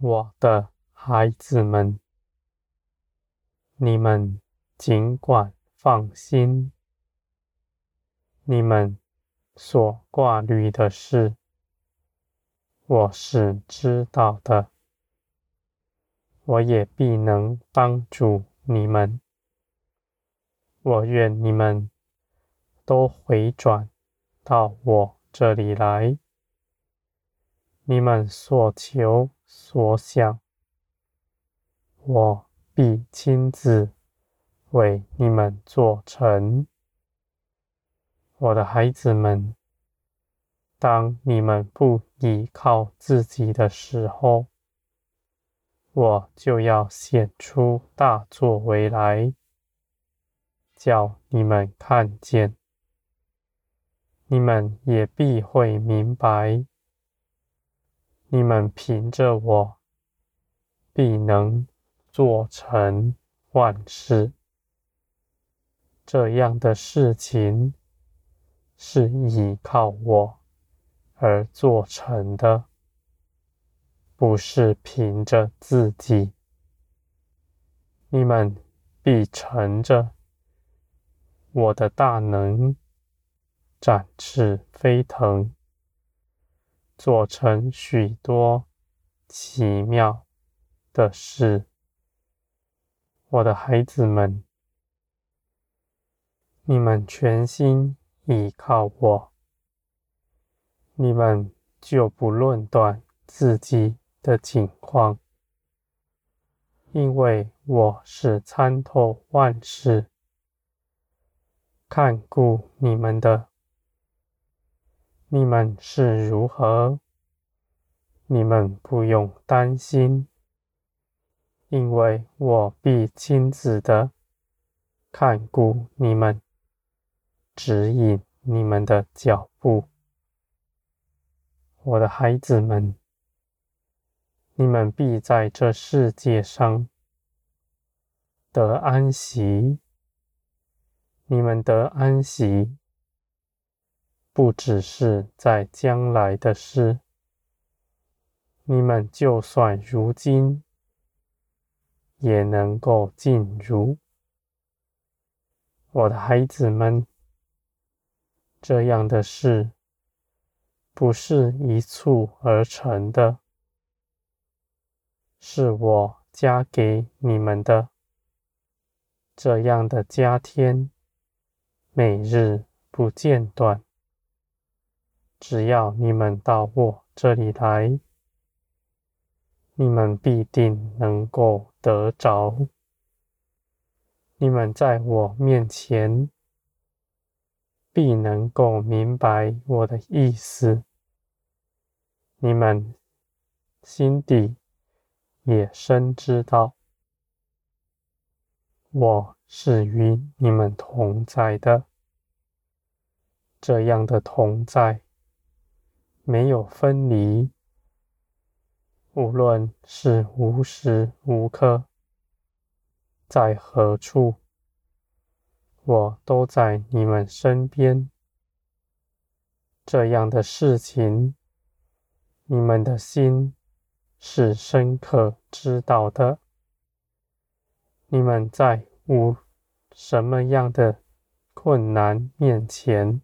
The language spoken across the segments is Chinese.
我的孩子们，你们尽管放心，你们所挂虑的事，我是知道的，我也必能帮助你们。我愿你们都回转到我这里来。你们所求所想，我必亲自为你们做成。我的孩子们，当你们不依靠自己的时候，我就要显出大作为来，叫你们看见。你们也必会明白。你们凭着我，必能做成万事。这样的事情是依靠我而做成的，不是凭着自己。你们必乘着我的大能，展翅飞腾。做成许多奇妙的事，我的孩子们，你们全心倚靠我，你们就不论断自己的景况，因为我是参透万事、看顾你们的。你们是如何？你们不用担心，因为我必亲自的看顾你们，指引你们的脚步。我的孩子们，你们必在这世界上得安息。你们得安息。不只是在将来的事，你们就算如今也能够进入。我的孩子们，这样的事不是一蹴而成的，是我加给你们的。这样的加添，每日不间断。只要你们到我这里来，你们必定能够得着。你们在我面前，必能够明白我的意思。你们心底也深知道，我是与你们同在的。这样的同在。没有分离，无论是无时无刻，在何处，我都在你们身边。这样的事情，你们的心是深刻知道的。你们在无什么样的困难面前，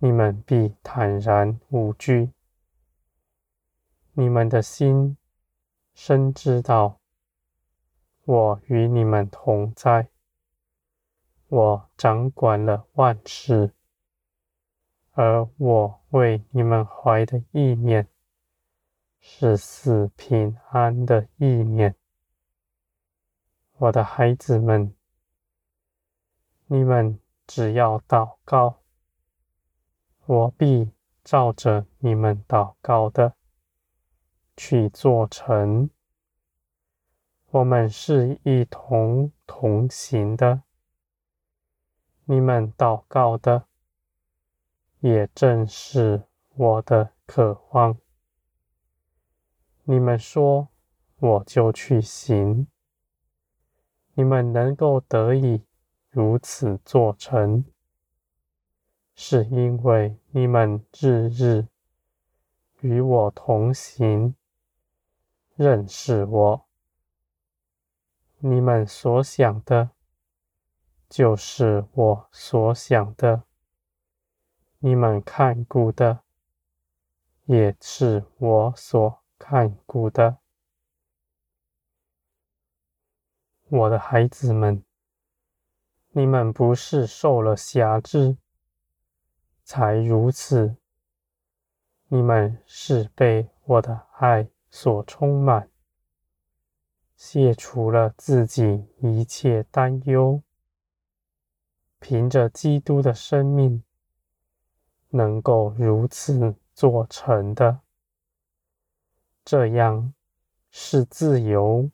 你们必坦然无惧。你们的心深知道，我与你们同在，我掌管了万事，而我为你们怀的意念是赐平安的意念。我的孩子们，你们只要祷告。我必照着你们祷告的去做成。我们是一同同行的。你们祷告的，也正是我的渴望。你们说，我就去行。你们能够得以如此做成。是因为你们日日与我同行，认识我。你们所想的，就是我所想的；你们看顾的，也是我所看顾的。我的孩子们，你们不是受了辖制才如此，你们是被我的爱所充满，卸除了自己一切担忧，凭着基督的生命，能够如此做成的，这样是自由。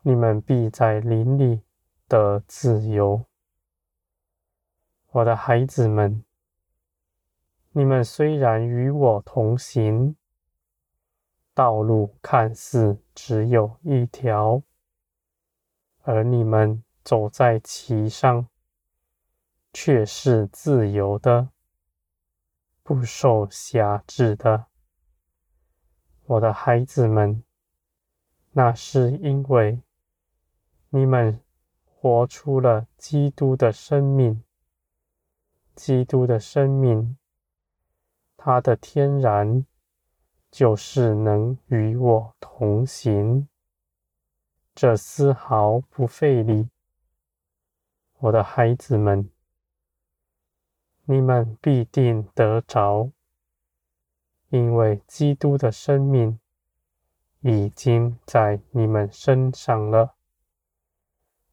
你们必在灵里得自由，我的孩子们。你们虽然与我同行，道路看似只有一条，而你们走在其上，却是自由的，不受辖制的，我的孩子们。那是因为。你们活出了基督的生命，基督的生命，他的天然就是能与我同行，这丝毫不费力。我的孩子们，你们必定得着，因为基督的生命已经在你们身上了。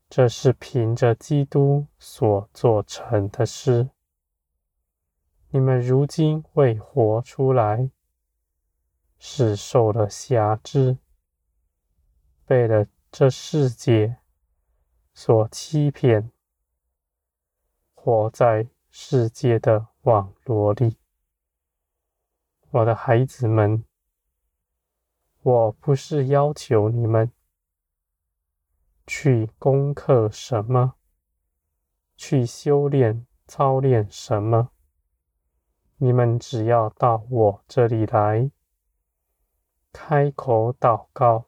这是凭着基督所做成的事。你们如今未活出来，是受了辖制，被了这世界所欺骗，活在世界的网罗里。我的孩子们，我不是要求你们。去攻克什么？去修炼、操练什么？你们只要到我这里来，开口祷告，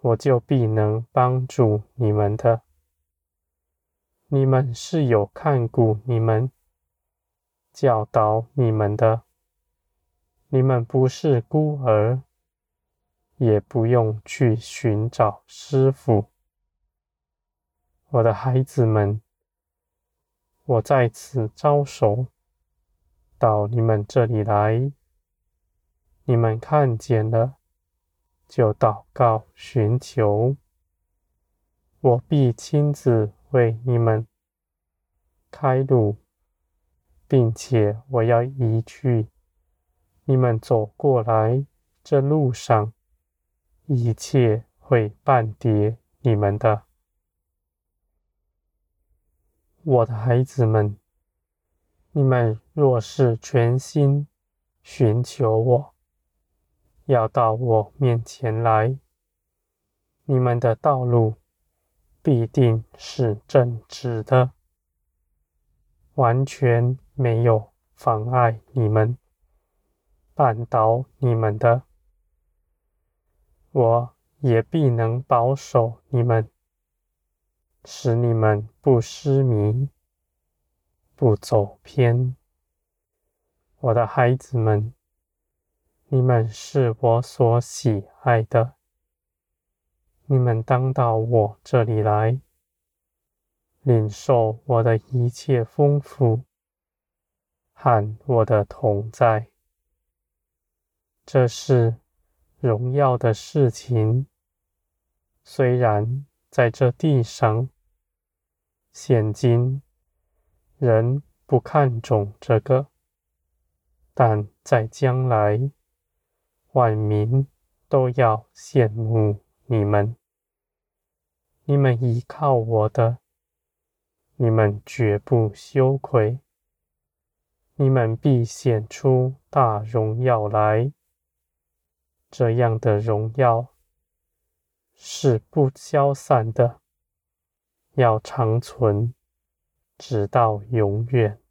我就必能帮助你们的。你们是有看顾你们、教导你们的。你们不是孤儿。也不用去寻找师傅，我的孩子们，我在此招手到你们这里来，你们看见了就祷告寻求，我必亲自为你们开路，并且我要移去。你们走过来这路上。一切会绊跌你们的，我的孩子们，你们若是全心寻求我，要到我面前来，你们的道路必定是正直的，完全没有妨碍你们、绊倒你们的。我也必能保守你们，使你们不失迷、不走偏。我的孩子们，你们是我所喜爱的，你们当到我这里来，领受我的一切丰富和我的同在。这是。荣耀的事情，虽然在这地上，现今人不看重这个，但在将来，万民都要羡慕你们。你们依靠我的，你们绝不羞愧，你们必显出大荣耀来。这样的荣耀是不消散的，要长存，直到永远。